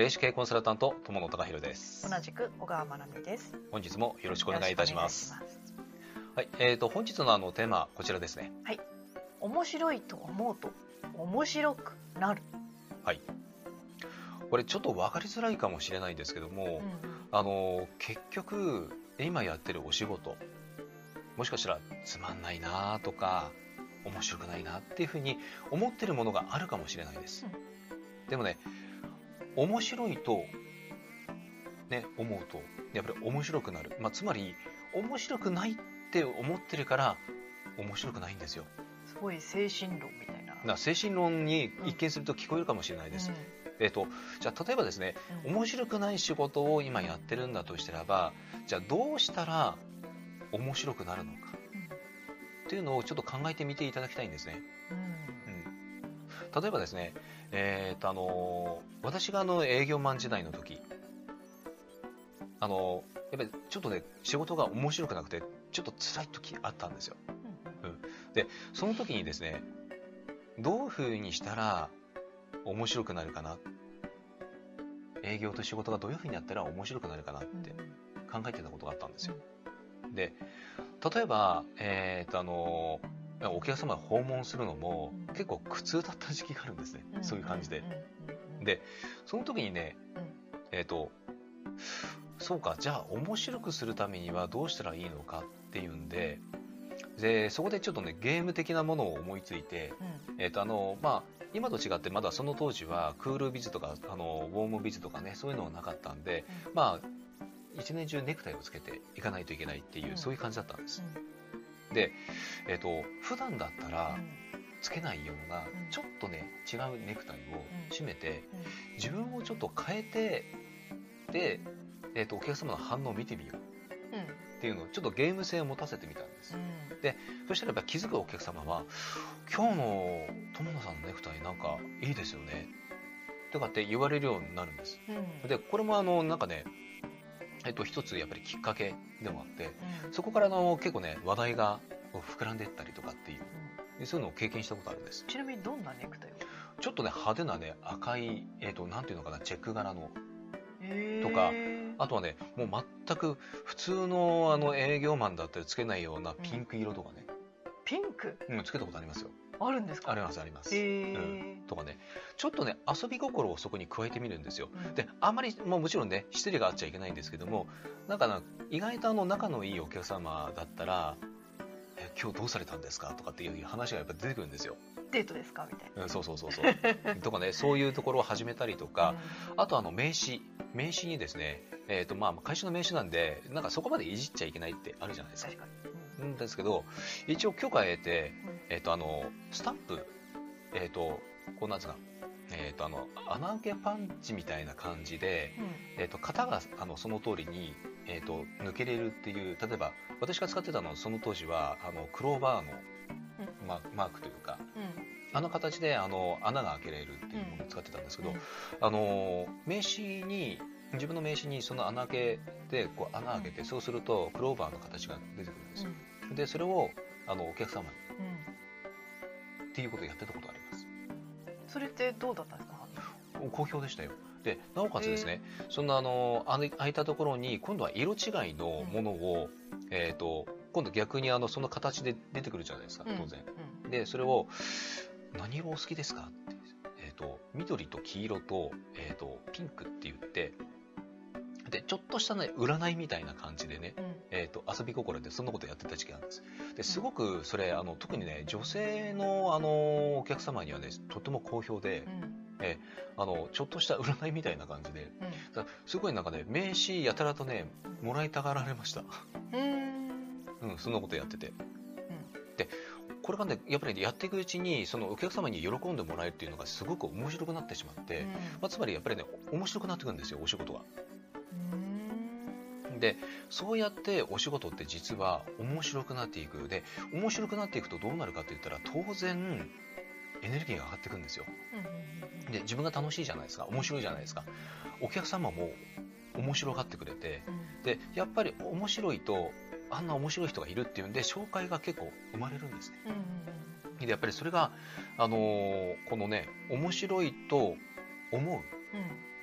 霊視系コンサルタント友野隆弘です。同じく小川真奈美です。本日もよろしくお願いいたします。はいえー、と本日のあのテーマこちらですね。面白いと思うと面白くなる。はい。これちょっと分かりづらいかもしれないんですけども、うんあの結局今やってるお仕事もしかしたらつまんないなとか面白くないなっていうふうに思ってるものがあるかもしれないです、でもね面白いとね思うとやっぱり面白くなる、まあ、つまり面白くないって思ってるから面白くないんですよ。すごい精神論みたいな。だから精神論に一見すると聞こえるかもしれないです、えっとじゃあ例えばですねうん。面白くない仕事を今やってるんだとしたらばじゃあどうしたら面白くなるのか。っていうのをちょっと考えてみていただきたいんですね、うん。うん、例えばですねえーとあのー私があの営業マン時代の時あのーやっぱりちょっとね仕事が面白くなくてちょっと辛い時あったんですよ。その時にですねどういうふうにしたら面白くなるかな？営業と仕事がどういうふうにやったら面白くなるかなって考えてたことがあったんですよ。で例えば、えーとあのお客様を訪問するのもうん結構苦痛だった時期があるんですね、そういう感じで。でその時にね、うん。えっ、とそうかじゃあ面白くするためにはどうしたらいいのかっていうんででそこでちょっとねゲーム的なものを思いついて、うん。えっ、とあのまあ今と違ってまだその当時はクールビズとかあのウォームビズとかねそういうのがなかったんでまあ一年中ネクタイをつけていかないといけないっていう、うん。そういう感じだったんです。で、えっと普段だったらつけないような、うん。ちょっとね違うネクタイを締めて、うん。自分をちょっと変えてで、えっとお客様の反応を見てみよううん。っていうのをちょっとゲーム性を持たせてみたんです。うん。そしたらやっぱ気づくお客様は「今日の友野さんのネクタイなんかいいですよね」とかって言われるようになるんです。うん。でこれもあのなんかねえっと一つやっぱりきっかけでもあってうん。そこからあの結構ね話題が膨らんでいったりとかっていうそういうのを経験したことあるんです。ちなみにどんなネクタイを？ちょっとね派手なね赤いえっとなんていうのかなチェック柄のとかあとはねもう全く普通のあの営業マンだったらつけないようなピンク色とかね、ピンク？うん、つけたことありますよあるんですか？ありますあります、へー。とかねちょっとね遊び心をそこに加えてみるんですよ。うん。であんまり、まあ、もちろんね失礼があっちゃいけないんですけどもなんかな意外とあの仲のいいお客様だったら「え今日どうされたんですか?」とかっていう話がやっぱ出てくるんですよ、デートですか？みたいな。うん、そうそうそうそう。とかねそういうところを始めたりとか、あとあの名刺名刺にですね、えーとまあ、会社の名刺なんでなんかそこまでいじっちゃいけないってあるじゃないですか。確かに。ん。ですけど一応許可を得て、うん。えっ、とあのスタンプえっ、とこうなんですかえっ、とあの穴開けパンチみたいな感じで、うん。えっ、と型があのその通りにえっ、と抜けれるっていう例えば私が使ってたのはその当時はあのクローバーのマークマークというかうん。あの形であの穴が開けれるっていうものを使ってたんですけど、うん。あの名刺に自分の名刺にその穴開けでこう穴開けて、そうするとクローバーの形が出てくるんですよ、でそれをあのお客様にっていうことをやってたことがありますそれってどうだったんですか？好評でしたよ。でなおかつですね、そんなあのあの開いたところに今度は色違いのものを、えー、と今度逆にあのその形で出てくるじゃないですか当然、うん。でそれを「何色お好きですか?」って、えー、と緑と黄色と,、えー、とピンクって言ってでちょっとしたね占いみたいな感じでね、うん。えー、と遊び心でそんなことやってた時期なんです。ですごくそれあの特にね女性のあのお客様にはねとても好評で、うん。あのちょっとした占いみたいな感じでうん。だすごいなんかね名刺やたらとねもらいたがられました、うんうん、そんなことやってて、でこれがねやっぱりねやっていくうちにそのお客様に喜んでもらえるっていうのがすごく面白くなってしまって、まあ、つまりやっぱりね面白くなってくるんですよお仕事が。うんでそうやってお仕事って実は面白くなっていく。で面白くなっていくとどうなるかって言ったら当然エネルギーが上がっていくんですよ。うんで自分が楽しいじゃないですか。面白いじゃないですか。お客様も面白がってくれてうん。でやっぱり面白いとあんな面白い人がいるっていうんで紹介が結構生まれるんですね。うんでやっぱりそれが、あのーこのね面白いと思ううん。っ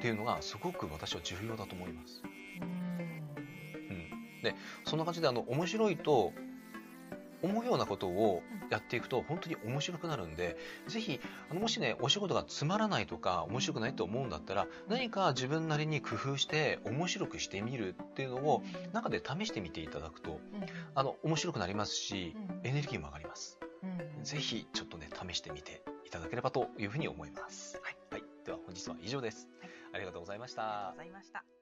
ていうのがすごく私は重要だと思います。うんうん、でそんな感じであの面白いと思うようなことをやっていくと本当に面白くなるんでぜひあのもしねお仕事がつまらないとか面白くないと思うんだったら何か自分なりに工夫して面白くしてみるっていうのを中で試してみていただくとあの面白くなりますしエネルギーも上がります。うんぜひちょっとね試してみていただければというふうに思います。はい、はい、では本日は以上です。はいありがとうございましありがとうたご。ざいました。